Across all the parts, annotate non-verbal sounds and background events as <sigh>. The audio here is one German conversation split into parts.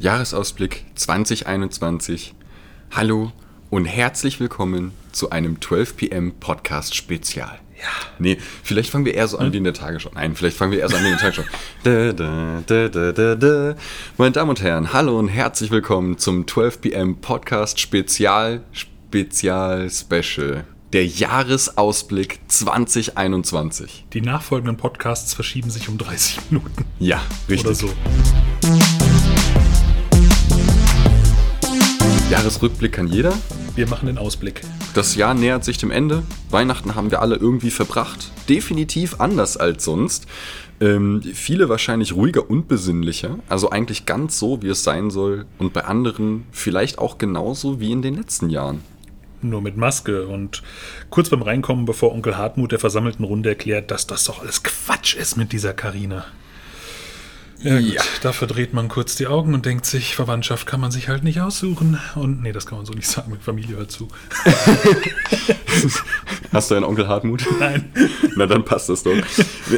Jahresausblick 2021. Hallo und herzlich willkommen zu einem 12 PM Podcast Spezial. Ja. Nee, vielleicht fangen wir eher so an wie in der Tagesschau. Nein, vielleicht fangen wir eher so an wie in der Tagesschau. <laughs> da, da, da, da, da, da. Meine Damen und Herren, hallo und herzlich willkommen zum 12 PM Podcast Spezial, Spezial, Special. Der Jahresausblick 2021. Die nachfolgenden Podcasts verschieben sich um 30 Minuten. Ja, richtig. Oder so. Jahresrückblick kann jeder. Wir machen den Ausblick. Das Jahr nähert sich dem Ende. Weihnachten haben wir alle irgendwie verbracht. Definitiv anders als sonst. Ähm, viele wahrscheinlich ruhiger und besinnlicher. Also eigentlich ganz so, wie es sein soll. Und bei anderen vielleicht auch genauso wie in den letzten Jahren. Nur mit Maske und kurz beim Reinkommen, bevor Onkel Hartmut der versammelten Runde erklärt, dass das doch alles Quatsch ist mit dieser Karina. Ja, gut. Ja. Da verdreht man kurz die Augen und denkt sich, Verwandtschaft kann man sich halt nicht aussuchen. Und nee, das kann man so nicht sagen, mit Familie hört zu. <laughs> Hast du einen Onkel Hartmut? Nein. <laughs> Na, dann passt das doch.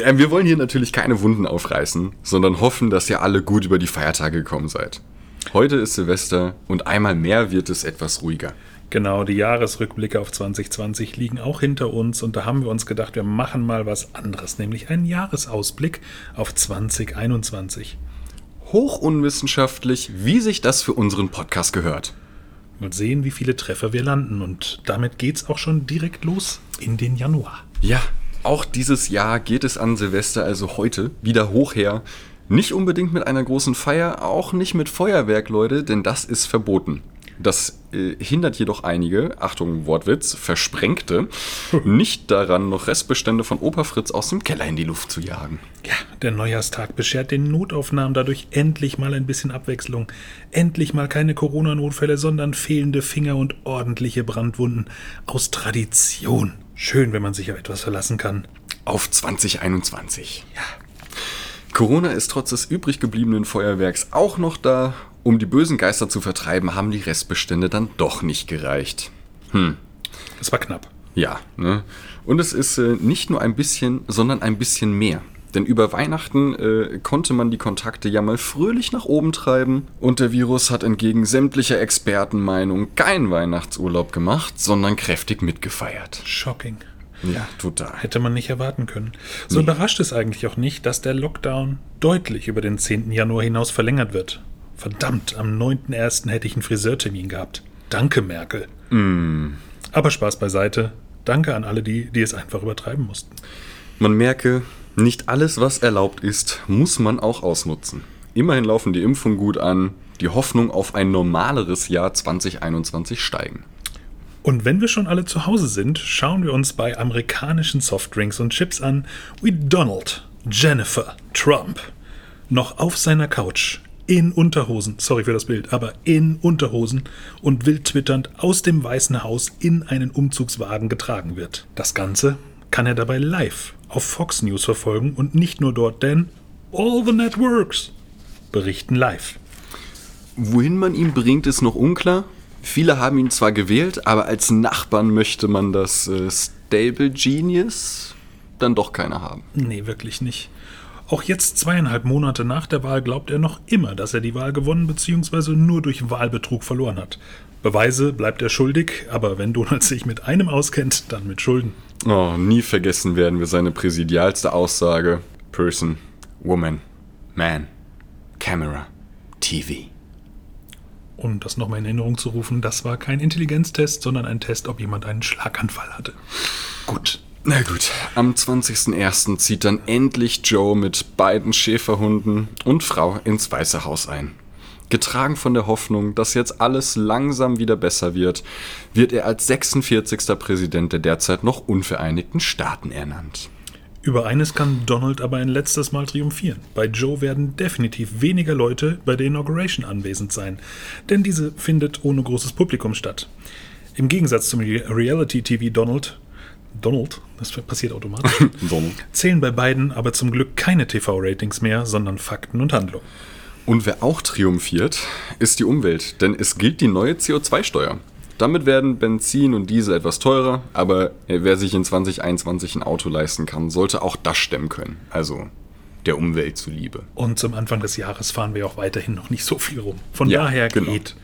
Ähm, Wir wollen hier natürlich keine Wunden aufreißen, sondern hoffen, dass ihr alle gut über die Feiertage gekommen seid. Heute ist Silvester und einmal mehr wird es etwas ruhiger. Genau, die Jahresrückblicke auf 2020 liegen auch hinter uns und da haben wir uns gedacht, wir machen mal was anderes, nämlich einen Jahresausblick auf 2021. Hochunwissenschaftlich, wie sich das für unseren Podcast gehört. Und sehen, wie viele Treffer wir landen. Und damit geht's auch schon direkt los in den Januar. Ja, auch dieses Jahr geht es an Silvester, also heute, wieder hoch her. Nicht unbedingt mit einer großen Feier, auch nicht mit Feuerwerk, Leute, denn das ist verboten. Das äh, hindert jedoch einige, Achtung, Wortwitz, Versprengte, nicht daran, noch Restbestände von Opa Fritz aus dem Keller in die Luft zu jagen. Ja, der Neujahrstag beschert den Notaufnahmen dadurch endlich mal ein bisschen Abwechslung. Endlich mal keine Corona-Notfälle, sondern fehlende Finger und ordentliche Brandwunden. Aus Tradition. Schön, wenn man sich auf etwas verlassen kann. Auf 2021. Ja. Corona ist trotz des übrig gebliebenen Feuerwerks auch noch da. Um die bösen Geister zu vertreiben, haben die Restbestände dann doch nicht gereicht. Das war knapp. Ja, ne? Und es ist äh, nicht nur ein bisschen, sondern ein bisschen mehr. Denn über Weihnachten äh, konnte man die Kontakte ja mal fröhlich nach oben treiben und der Virus hat entgegen sämtlicher Expertenmeinung keinen Weihnachtsurlaub gemacht, sondern kräftig mitgefeiert. Shocking. Ja, total. Hätte man nicht erwarten können. So überrascht es eigentlich auch nicht, dass der Lockdown deutlich über den 10. Januar hinaus verlängert wird. Verdammt, am 9.1. hätte ich einen Friseurtermin gehabt. Danke, Merkel. Aber Spaß beiseite. Danke an alle die, die es einfach übertreiben mussten. Man merke, nicht alles, was erlaubt ist, muss man auch ausnutzen. Immerhin laufen die Impfungen gut an, die Hoffnung auf ein normaleres Jahr 2021 steigen. Und wenn wir schon alle zu Hause sind, schauen wir uns bei amerikanischen Softdrinks und Chips an, wie Donald Jennifer Trump noch auf seiner Couch in Unterhosen, sorry für das Bild, aber in Unterhosen und wild twitternd aus dem Weißen Haus in einen Umzugswagen getragen wird. Das Ganze kann er dabei live auf Fox News verfolgen und nicht nur dort, denn all the networks berichten live. Wohin man ihn bringt, ist noch unklar. Viele haben ihn zwar gewählt, aber als Nachbarn möchte man das äh, Stable Genius dann doch keiner haben. Nee, wirklich nicht. Auch jetzt zweieinhalb Monate nach der Wahl glaubt er noch immer, dass er die Wahl gewonnen bzw. nur durch Wahlbetrug verloren hat. Beweise bleibt er schuldig, aber wenn Donald sich mit einem auskennt, dann mit Schulden. Oh, nie vergessen werden wir seine präsidialste Aussage. Person, Woman, Man, Camera, TV. Um das nochmal in Erinnerung zu rufen, das war kein Intelligenztest, sondern ein Test, ob jemand einen Schlaganfall hatte. Gut. Na gut, am 20.01. zieht dann endlich Joe mit beiden Schäferhunden und Frau ins Weiße Haus ein. Getragen von der Hoffnung, dass jetzt alles langsam wieder besser wird, wird er als 46. Präsident der derzeit noch unvereinigten Staaten ernannt. Über eines kann Donald aber ein letztes Mal triumphieren. Bei Joe werden definitiv weniger Leute bei der Inauguration anwesend sein, denn diese findet ohne großes Publikum statt. Im Gegensatz zum Re- Reality-TV Donald, Donald, das passiert automatisch, <laughs> zählen bei beiden aber zum Glück keine TV-Ratings mehr, sondern Fakten und Handlung. Und wer auch triumphiert, ist die Umwelt, denn es gilt die neue CO2-Steuer. Damit werden Benzin und Diesel etwas teurer, aber wer sich in 2021 ein Auto leisten kann, sollte auch das stemmen können. Also der Umwelt zuliebe. Und zum Anfang des Jahres fahren wir auch weiterhin noch nicht so viel rum. Von Ja, daher genau. geht.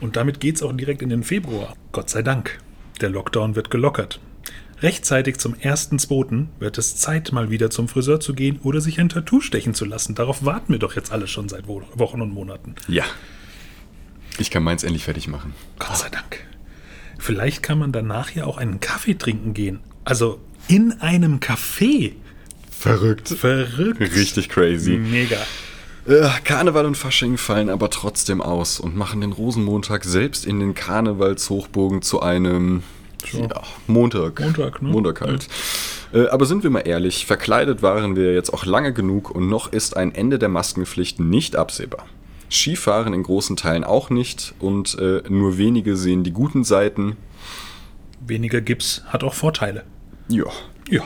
Und damit geht's auch direkt in den Februar. Gott sei Dank. Der Lockdown wird gelockert. Rechtzeitig zum 1.2. wird es Zeit, mal wieder zum Friseur zu gehen oder sich ein Tattoo stechen zu lassen. Darauf warten wir doch jetzt alle schon seit Wo- Wochen und Monaten. Ja. Ich kann meins endlich fertig machen. Gott sei Dank. Vielleicht kann man danach ja auch einen Kaffee trinken gehen. Also in einem Café. Verrückt. Verrückt. Richtig crazy. Mega. Äh, Karneval und Fasching fallen aber trotzdem aus und machen den Rosenmontag selbst in den Karnevalshochbogen zu einem So. ja, Montag. Montag, ne? Montag halt. Äh, aber sind wir mal ehrlich, verkleidet waren wir jetzt auch lange genug und noch ist ein Ende der Maskenpflicht nicht absehbar. Skifahren in großen Teilen auch nicht und äh, nur wenige sehen die guten Seiten. Weniger Gips hat auch Vorteile. Ja. Ja.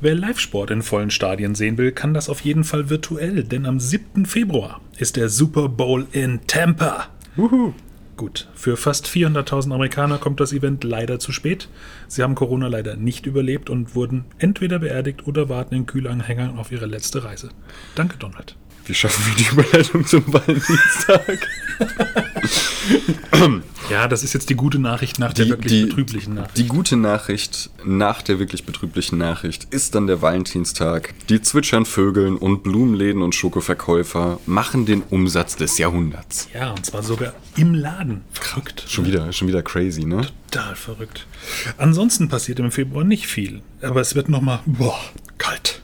Wer Live-Sport in vollen Stadien sehen will, kann das auf jeden Fall virtuell, denn am 7. Februar ist der Super Bowl in Tampa. Wuhu. Gut, für fast 400.000 Amerikaner kommt das Event leider zu spät. Sie haben Corona leider nicht überlebt und wurden entweder beerdigt oder warten in Kühlanhängern auf ihre letzte Reise. Danke, Donald. Wie schaffen wir die Überleitung zum Valentinstag? Ja, das ist jetzt die gute Nachricht nach der Die- wirklich die- betrüblichen Nachricht. Die gute Nachricht nach der wirklich betrüblichen Nachricht ist dann der Valentinstag. Die zwitschern Vögeln und Blumenläden und Schokoverkäufer machen den Umsatz des Jahrhunderts. Ja, und zwar sogar im Laden. Verrückt. Schon wieder, schon wieder crazy, ne? Total verrückt. Ansonsten passiert im Februar nicht viel. Aber es wird nochmal, boah, kalt.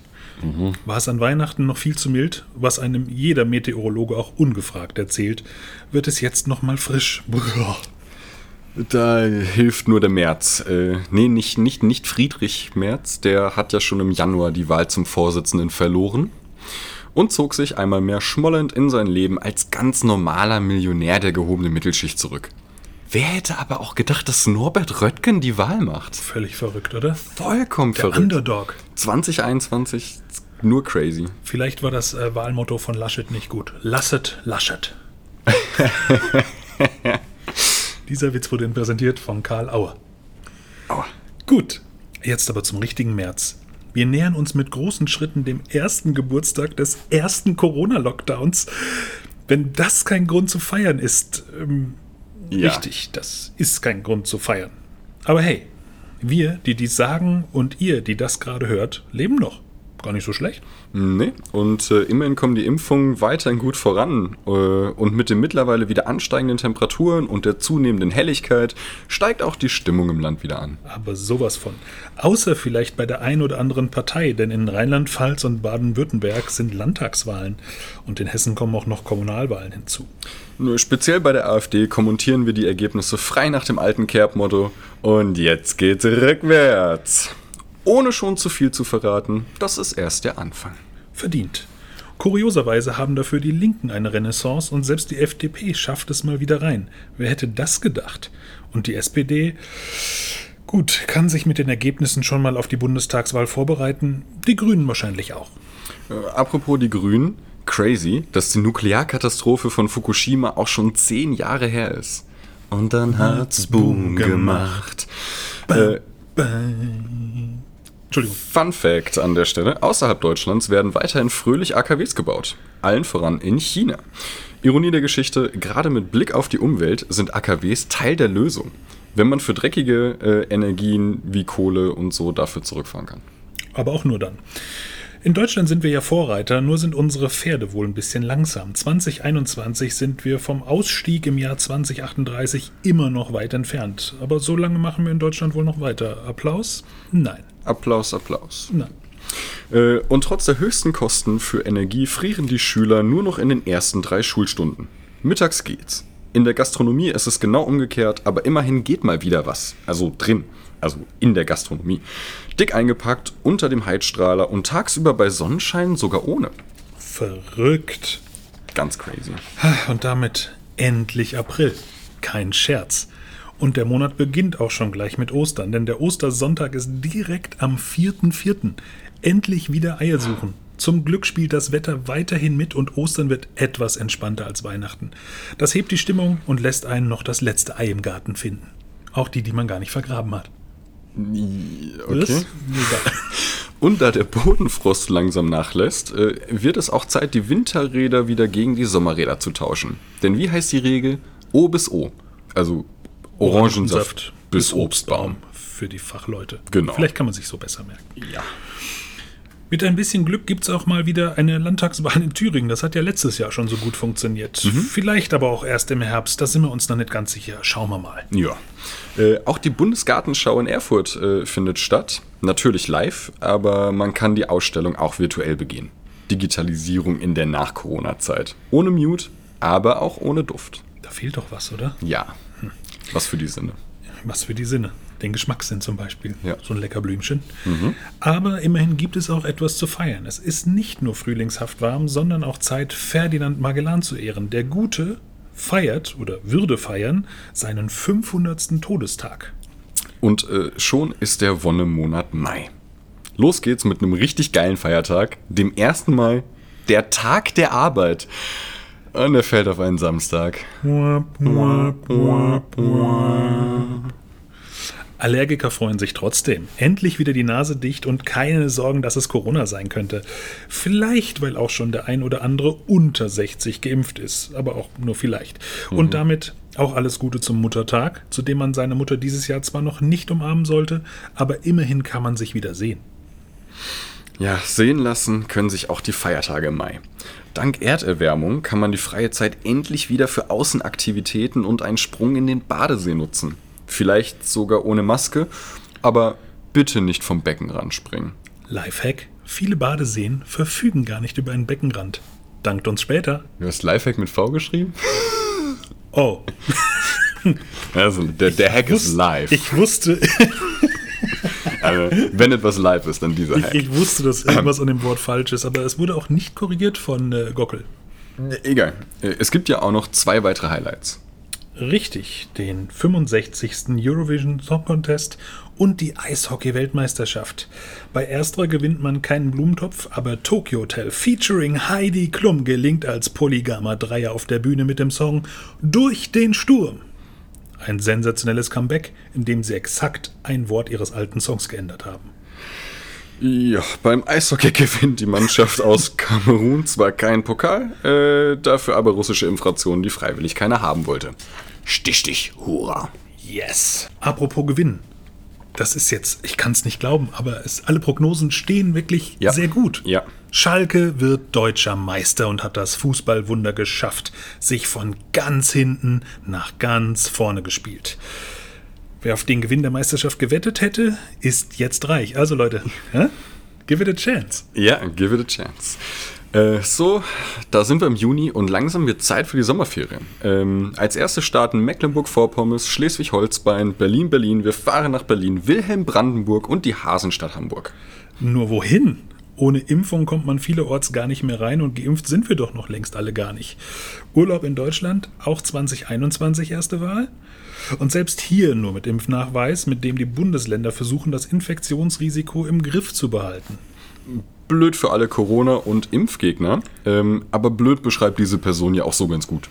War es an Weihnachten noch viel zu mild, was einem jeder Meteorologe auch ungefragt erzählt, wird es jetzt nochmal frisch. Boah. Da hilft nur der Merz. Äh, nee, nicht, nicht, nicht Friedrich Merz, der hat ja schon im Januar die Wahl zum Vorsitzenden verloren und zog sich einmal mehr schmollend in sein Leben als ganz normaler Millionär der gehobenen Mittelschicht zurück. Wer hätte aber auch gedacht, dass Norbert Röttgen die Wahl macht? Völlig verrückt, oder? Vollkommen Der verrückt. Underdog. 2021 nur crazy. Vielleicht war das äh, Wahlmotto von Laschet nicht gut. Lasset Laschet. <laughs> Dieser Witz wurde Ihnen präsentiert von Karl Auer. Aua. Gut, jetzt aber zum richtigen März. Wir nähern uns mit großen Schritten dem ersten Geburtstag des ersten Corona-Lockdowns. Wenn das kein Grund zu feiern ist, ähm, Ja. richtig, das ist kein Grund zu feiern. Aber hey, wir, die dies sagen und ihr, die das gerade hört, leben noch. Gar nicht so schlecht. Nee, und äh, immerhin kommen die Impfungen weiterhin gut voran. Äh, und mit den mittlerweile wieder ansteigenden Temperaturen und der zunehmenden Helligkeit steigt auch die Stimmung im Land wieder an. Aber sowas von. Außer vielleicht bei der ein oder anderen Partei, denn in Rheinland-Pfalz und Baden-Württemberg sind Landtagswahlen und in Hessen kommen auch noch Kommunalwahlen hinzu. Nur speziell bei der AfD kommentieren wir die Ergebnisse frei nach dem alten Kerb-Motto und jetzt geht's rückwärts. Ohne schon zu viel zu verraten, das ist erst der Anfang. Verdient. Kurioserweise haben dafür die Linken eine Renaissance und selbst die FDP schafft es mal wieder rein. Wer hätte das gedacht? Und die SPD, gut, kann sich mit den Ergebnissen schon mal auf die Bundestagswahl vorbereiten. Die Grünen wahrscheinlich auch. Äh, apropos die Grünen, crazy, dass die Nuklearkatastrophe von Fukushima auch schon zehn Jahre her ist. Und dann hat's Boom gemacht. Äh, Entschuldigung. Fun Fact an der Stelle: Außerhalb Deutschlands werden weiterhin fröhlich AKWs gebaut. Allen voran in China. Ironie der Geschichte: Gerade mit Blick auf die Umwelt sind AKWs Teil der Lösung, wenn man für dreckige äh, Energien wie Kohle und so dafür zurückfahren kann. Aber auch nur dann. In Deutschland sind wir ja Vorreiter, nur sind unsere Pferde wohl ein bisschen langsam. 2021 sind wir vom Ausstieg im Jahr 2038 immer noch weit entfernt. Aber so lange machen wir in Deutschland wohl noch weiter. Applaus? Nein. Applaus, Applaus. Nein. Äh, und trotz der höchsten Kosten für Energie frieren die Schüler nur noch in den ersten drei Schulstunden. Mittags geht's. In der Gastronomie ist es genau umgekehrt, aber immerhin geht mal wieder was. Also drin. Also in der Gastronomie. Dick eingepackt, unter dem Heizstrahler und tagsüber bei Sonnenschein sogar ohne. Verrückt. Ganz crazy. Und damit endlich April. Kein Scherz. Und der Monat beginnt auch schon gleich mit Ostern, denn der Ostersonntag ist direkt am 4.4. Endlich wieder Eier suchen. Zum Glück spielt das Wetter weiterhin mit und Ostern wird etwas entspannter als Weihnachten. Das hebt die Stimmung und lässt einen noch das letzte Ei im Garten finden. Auch die, die man gar nicht vergraben hat. Okay. <laughs> Und da der Bodenfrost langsam nachlässt, äh, wird es auch Zeit, die Winterräder wieder gegen die Sommerräder zu tauschen. Denn wie heißt die Regel? O bis O. Also Orangensaft, bis Obstbaum. Für die Fachleute. Genau. Vielleicht kann man sich so besser merken. Ja. Mit ein bisschen Glück gibt es auch mal wieder eine Landtagswahl in Thüringen. Das hat ja letztes Jahr schon so gut funktioniert. Vielleicht aber auch erst im Herbst. Da sind wir uns noch nicht ganz sicher. Schauen wir mal. Ja. Äh, auch die Bundesgartenschau in Erfurt äh, findet statt. Natürlich live, aber man kann die Ausstellung auch virtuell begehen. Digitalisierung in der Nach-Corona-Zeit. Ohne Mute, aber auch ohne Duft. Da fehlt doch was, oder? Ja. Was für die Sinne. Was für die Sinne. Den Geschmackssinn zum Beispiel. Ja. So ein lecker Blümchen. Aber immerhin gibt es auch etwas zu feiern. Es ist nicht nur frühlingshaft warm, sondern auch Zeit, Ferdinand Magellan zu ehren. Der Gute feiert oder würde feiern seinen 500. Todestag. Und äh, schon ist der Wonnemonat Mai. Los geht's mit einem richtig geilen Feiertag, dem 1. Mai, der Tag der Arbeit. Und er fällt auf einen Samstag. Allergiker freuen sich trotzdem. Endlich wieder die Nase dicht und keine Sorgen, dass es Corona sein könnte. Vielleicht, weil auch schon der ein oder andere unter 60 geimpft ist, aber auch nur vielleicht. Und damit auch alles Gute zum Muttertag, zu dem man seine Mutter dieses Jahr zwar noch nicht umarmen sollte, aber immerhin kann man sich wieder sehen. Ja, sehen lassen können sich auch die Feiertage im Mai. Dank Erderwärmung kann man die freie Zeit endlich wieder für Außenaktivitäten und einen Sprung in den Badesee nutzen. Vielleicht sogar ohne Maske, aber bitte nicht vom Beckenrand springen. Lifehack: Viele Badeseen verfügen gar nicht über einen Beckenrand. Dankt uns später. Du hast Lifehack mit V geschrieben? Oh, <laughs> Also, der, der Hack ist wus- live. Ich wusste, <laughs> Also, wenn etwas live ist, dann dieser ich, Hack. ich wusste, dass irgendwas an dem Wort falsch ist, aber es wurde auch nicht korrigiert von äh, Gockel. Egal. Äh, Es gibt ja auch noch zwei weitere Highlights. Richtig, den 65. Eurovision Song Contest und die Eishockey-Weltmeisterschaft. Bei ersterer gewinnt man keinen Blumentopf, aber Tokyo Hotel featuring Heidi Klum gelingt als polygamer Dreier auf der Bühne mit dem Song Durch den Sturm. Ein sensationelles Comeback, in dem sie exakt ein Wort ihres alten Songs geändert haben. Ja, beim Eishockey <laughs> gewinnt die Mannschaft aus Kamerun zwar keinen Pokal, äh, dafür aber russische Infrationen, die freiwillig keiner haben wollte. Stich, stich, hurra. Yes. Apropos Gewinn. Das ist jetzt, ich kann es nicht glauben, aber es, alle Prognosen stehen wirklich Ja. sehr gut. Ja. Schalke wird deutscher Meister und hat das Fußballwunder geschafft, sich von ganz hinten nach ganz vorne gespielt. Wer auf den Gewinn der Meisterschaft gewettet hätte, ist jetzt reich. Also Leute, <laughs> hä? Give it a chance. Ja, give it a chance. Äh, so, da sind wir im Juni und langsam wird Zeit für die Sommerferien. Ähm, als erste starten Mecklenburg-Vorpommern, Schleswig-Holstein, Berlin-Berlin. Wir fahren nach Berlin, Wilhelm-Brandenburg und die Hasenstadt Hamburg. Nur wohin? Ohne Impfung kommt man vielerorts gar nicht mehr rein und geimpft sind wir doch noch längst alle gar nicht. Urlaub in Deutschland, auch 2021 erste Wahl? Und selbst hier nur mit Impfnachweis, mit dem die Bundesländer versuchen, das Infektionsrisiko im Griff zu behalten. Blöd für alle Corona- und Impfgegner, ähm, aber blöd beschreibt diese Person ja auch so ganz gut.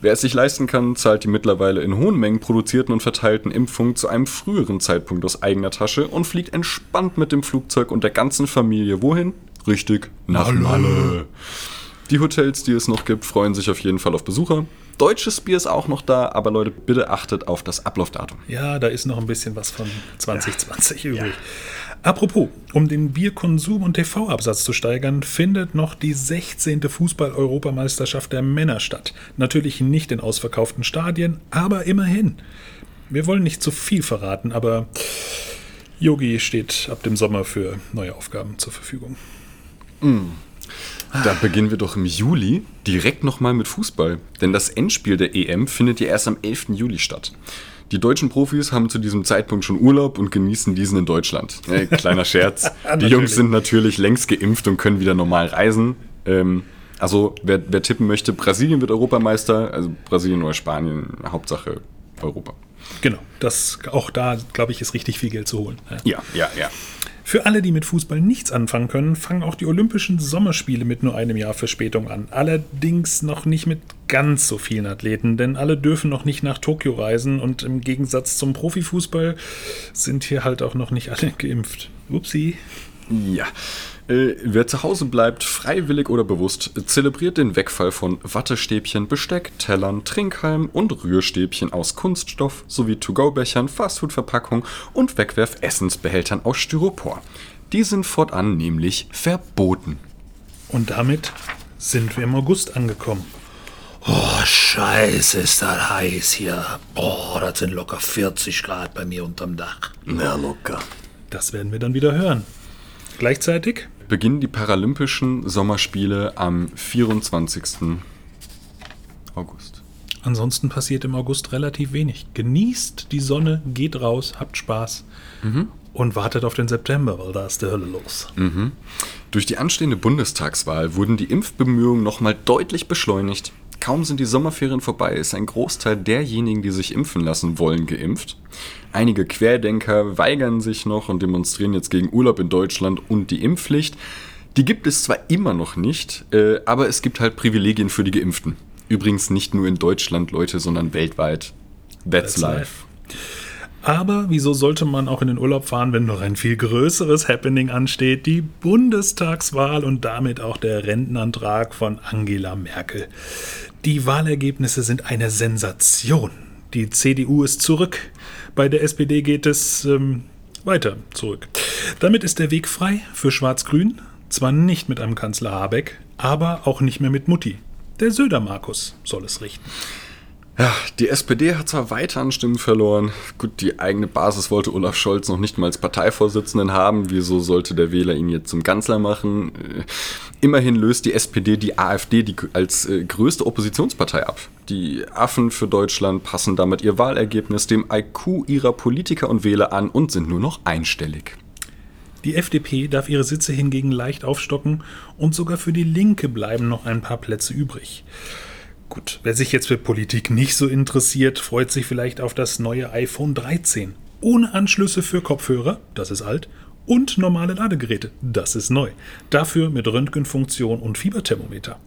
Wer es sich leisten kann, zahlt die mittlerweile in hohen Mengen produzierten und verteilten Impfungen zu einem früheren Zeitpunkt aus eigener Tasche und fliegt entspannt mit dem Flugzeug und der ganzen Familie wohin? Richtig, nach Malle. Die Hotels, die es noch gibt, freuen sich auf jeden Fall auf Besucher. Deutsches Bier ist auch noch da, aber Leute, bitte achtet auf das Ablaufdatum. Ja, da ist noch ein bisschen was von 2020 übrig. Apropos, um den Bierkonsum und TV-Absatz zu steigern, findet noch die 16. Fußball-Europameisterschaft der Männer statt. Natürlich nicht in ausverkauften Stadien, aber immerhin. Wir wollen nicht zu viel verraten, aber Yogi steht ab dem Sommer für neue Aufgaben zur Verfügung. Da beginnen wir doch im Juli direkt nochmal mit Fußball. Denn das Endspiel der EM findet ja erst am 11. Juli statt. Die deutschen Profis haben zu diesem Zeitpunkt schon Urlaub und genießen diesen in Deutschland. Äh, <laughs> kleiner Scherz. Die. Jungs sind natürlich längst geimpft und können wieder normal reisen. Ähm, also, wer, wer tippen möchte, Brasilien wird Europameister. Also Brasilien oder Spanien, Hauptsache Europa. Genau, das, auch da, glaube ich, ist richtig viel Geld zu holen. Ja. Ja, ja, ja. Für alle, die mit Fußball nichts anfangen können, fangen auch die Olympischen Sommerspiele mit nur einem Jahr Verspätung an. Allerdings noch nicht mit ganz so vielen Athleten, denn alle dürfen noch nicht nach Tokio reisen und im Gegensatz zum Profifußball sind hier halt auch noch nicht alle <laughs> geimpft. Upsi. Ja. Äh, wer zu Hause bleibt, freiwillig oder bewusst, zelebriert den Wegfall von Wattestäbchen, Besteck, Tellern, Trinkhalmen und Rührstäbchen aus Kunststoff sowie To-Go-Bechern, Fastfood-Verpackungen und Wegwerf-Essensbehältern aus Styropor. Die sind fortan nämlich verboten. Und damit sind wir im August angekommen. Oh, scheiße, ist das heiß hier. Oh, das sind locker 40 Grad bei mir unterm Dach. Na, locker. Das werden wir dann wieder hören. Gleichzeitig beginnen die Paralympischen Sommerspiele am 24. August. Ansonsten passiert im August relativ wenig. Genießt die Sonne, geht raus, habt Spaß mhm. und wartet auf den September, weil da ist der Hölle los. Mhm. Durch die anstehende Bundestagswahl wurden die Impfbemühungen nochmal deutlich beschleunigt. Kaum sind die Sommerferien vorbei, ist ein Großteil derjenigen, die sich impfen lassen wollen, geimpft. Einige Querdenker weigern sich noch und demonstrieren jetzt gegen Urlaub in Deutschland und die Impfpflicht. Die gibt es zwar immer noch nicht, äh, aber es gibt halt Privilegien für die Geimpften. Übrigens nicht nur in Deutschland, Leute, sondern weltweit. That's, That's life. life. Aber wieso sollte man auch in den Urlaub fahren, wenn noch ein viel größeres Happening ansteht? Die Bundestagswahl und damit auch der Rentenantrag von Angela Merkel. Die Wahlergebnisse sind eine Sensation. Die CDU ist zurück. Bei der SPD geht es ähm, weiter zurück. Damit ist der Weg frei für Schwarz-Grün. Zwar nicht mit einem Kanzler Habeck, aber auch nicht mehr mit Mutti. Der Söder-Markus soll es richten. Ja, die SPD hat zwar weiter an Stimmen verloren. Gut, die eigene Basis wollte Olaf Scholz noch nicht mal als Parteivorsitzenden haben. Wieso sollte der Wähler ihn jetzt zum Kanzler machen? Äh, immerhin löst die SPD die AfD die, als äh, größte Oppositionspartei ab. Die Affen für Deutschland passen damit ihr Wahlergebnis dem IQ ihrer Politiker und Wähler an und sind nur noch einstellig. Die FDP darf ihre Sitze hingegen leicht aufstocken und sogar für die Linke bleiben noch ein paar Plätze übrig. Gut, wer sich jetzt für Politik nicht so interessiert, freut sich vielleicht auf das neue iPhone 13. Ohne Anschlüsse für Kopfhörer, das ist alt, und normale Ladegeräte, das ist neu. Dafür mit Röntgenfunktion und Fieberthermometer.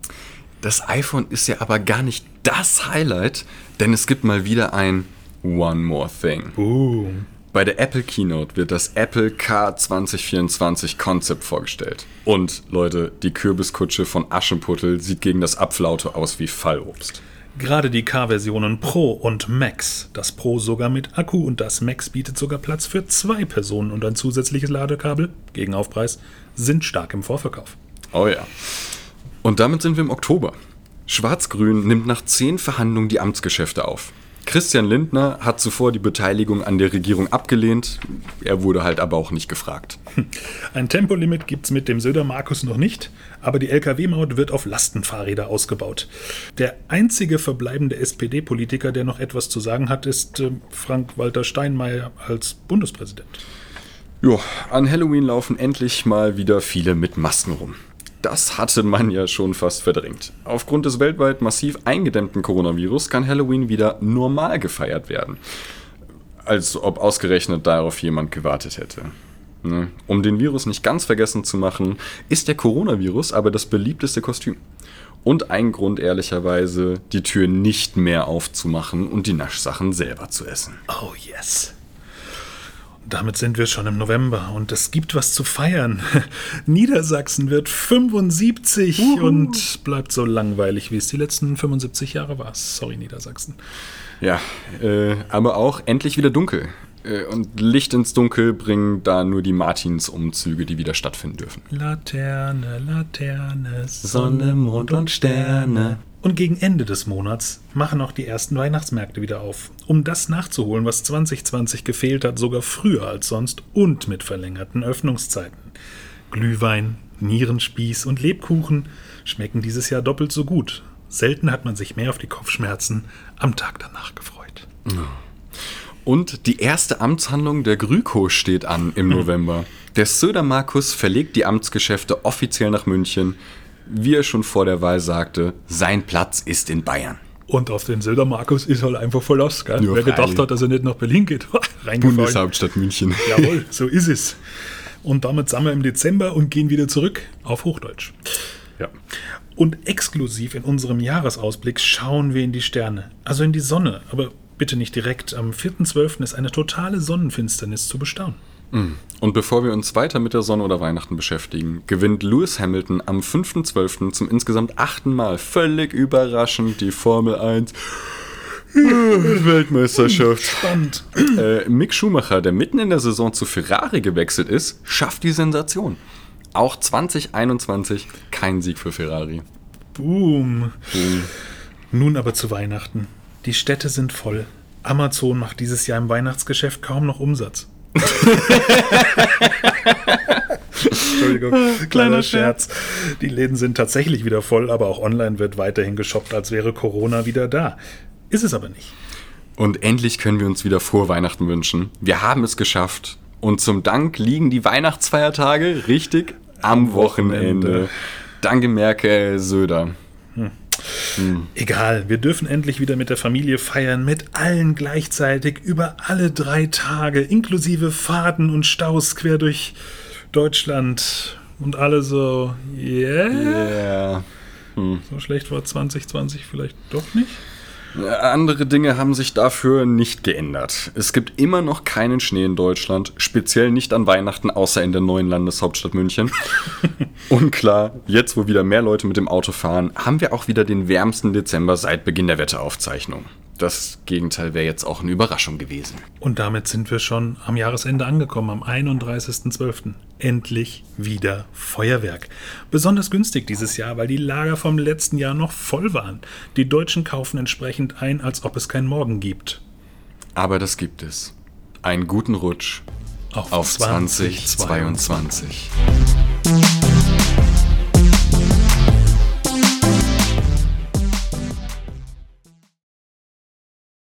Das iPhone ist ja aber gar nicht das Highlight, denn es gibt mal wieder ein One More Thing. Boom. Bei der Apple Keynote wird das Apple Car 2024 Concept vorgestellt. Und Leute, die Kürbiskutsche von Aschenputtel sieht gegen das Apfelauto aus wie Fallobst. Gerade die K-Versionen Pro und Max, das Pro sogar mit Akku und das Max bietet sogar Platz für zwei Personen und ein zusätzliches Ladekabel gegen Aufpreis, sind stark im Vorverkauf. Oh ja. Und damit sind wir im Oktober. Schwarz-Grün nimmt nach zehn Verhandlungen die Amtsgeschäfte auf. Christian Lindner hat zuvor die Beteiligung an der Regierung abgelehnt. Er wurde halt aber auch nicht gefragt. Ein Tempolimit gibt es mit dem Söder-Markus noch nicht, aber die Lkw-Maut wird auf Lastenfahrräder ausgebaut. Der einzige verbleibende SPD-Politiker, der noch etwas zu sagen hat, ist äh, Frank-Walter Steinmeier als Bundespräsident. Jo, an Halloween laufen endlich mal wieder viele mit Masken rum. Das hatte man ja schon fast verdrängt. Aufgrund des weltweit massiv eingedämmten Coronavirus kann Halloween wieder normal gefeiert werden. Als ob ausgerechnet darauf jemand gewartet hätte. Ne? Um den Virus nicht ganz vergessen zu machen, ist der Coronavirus aber das beliebteste Kostüm. Und ein Grund, ehrlicherweise, die Tür nicht mehr aufzumachen und die Naschsachen selber zu essen. Oh yes. Damit sind wir schon im November und es gibt was zu feiern. <laughs> Niedersachsen wird 75 Uhu. und bleibt so langweilig, wie es die letzten 75 Jahre war. Sorry, Niedersachsen. Ja, äh, aber auch endlich wieder dunkel. Äh, und Licht ins Dunkel bringen da nur die Martinsumzüge, die wieder stattfinden dürfen. Laterne, Laterne, Sonne, Mond und Sterne. Und gegen Ende des Monats machen auch die ersten Weihnachtsmärkte wieder auf, um das nachzuholen, was 2020 gefehlt hat, sogar früher als sonst und mit verlängerten Öffnungszeiten. Glühwein, Nierenspieß und Lebkuchen schmecken dieses Jahr doppelt so gut. Selten hat man sich mehr auf die Kopfschmerzen am Tag danach gefreut. Und die erste Amtshandlung der Grüko steht an im <laughs> November. Der Söder Markus verlegt die Amtsgeschäfte offiziell nach München wie er schon vor der Wahl sagte, sein Platz ist in Bayern. Und auf den Söder Markus ist halt einfach Verlass. Gell? Wer gedacht hat, dass er nicht nach Berlin geht, <laughs> Bundeshauptstadt München. Jawohl, <laughs> so ist es. Und damit sind wir im Dezember und gehen wieder zurück auf Hochdeutsch. Ja. Und exklusiv in unserem Jahresausblick schauen wir in die Sterne, also in die Sonne, aber bitte nicht direkt. Am 4.12. ist eine totale Sonnenfinsternis zu bestaunen. Und bevor wir uns weiter mit der Sonne oder Weihnachten beschäftigen, gewinnt Lewis Hamilton am 5.12. zum insgesamt achten Mal völlig überraschend die Formel 1 <laughs> Weltmeisterschaft. Spannend. Äh, Mick Schumacher, der mitten in der Saison zu Ferrari gewechselt ist, schafft die Sensation. Auch 2021 kein Sieg für Ferrari. Boom. Nun aber zu Weihnachten. Die Städte sind voll. Amazon macht dieses Jahr im Weihnachtsgeschäft kaum noch Umsatz. Entschuldigung, <laughs> kleiner Scherz. Die Läden sind tatsächlich wieder voll, aber auch online wird weiterhin geshoppt, als wäre Corona wieder da. Ist es aber nicht. Und endlich können wir uns wieder frohe Weihnachten wünschen. Wir haben es geschafft. Und zum Dank liegen die Weihnachtsfeiertage richtig am Wochenende. Wochenende. Danke Merkel Söder. Egal, wir dürfen endlich wieder mit der Familie feiern, mit allen gleichzeitig über alle drei Tage, inklusive Fahrten und Staus quer durch Deutschland und alle so, yeah. Ja. So schlecht war 2020 vielleicht doch nicht. Andere Dinge haben sich dafür nicht geändert. Es gibt immer noch keinen Schnee in Deutschland, speziell nicht an Weihnachten, außer in der neuen Landeshauptstadt München. <laughs> Und klar, jetzt wo wieder mehr Leute mit dem Auto fahren, haben wir auch wieder den wärmsten Dezember seit Beginn der Wetteraufzeichnung. Das Gegenteil wäre jetzt auch eine Überraschung gewesen. Und damit sind wir schon am Jahresende angekommen, am 31.12. Endlich wieder Feuerwerk. Besonders günstig dieses Jahr, weil die Lager vom letzten Jahr noch voll waren. Die Deutschen kaufen entsprechend ein, als ob es kein Morgen gibt. Aber das gibt es. Einen guten Rutsch Auf auf 2022. 2022.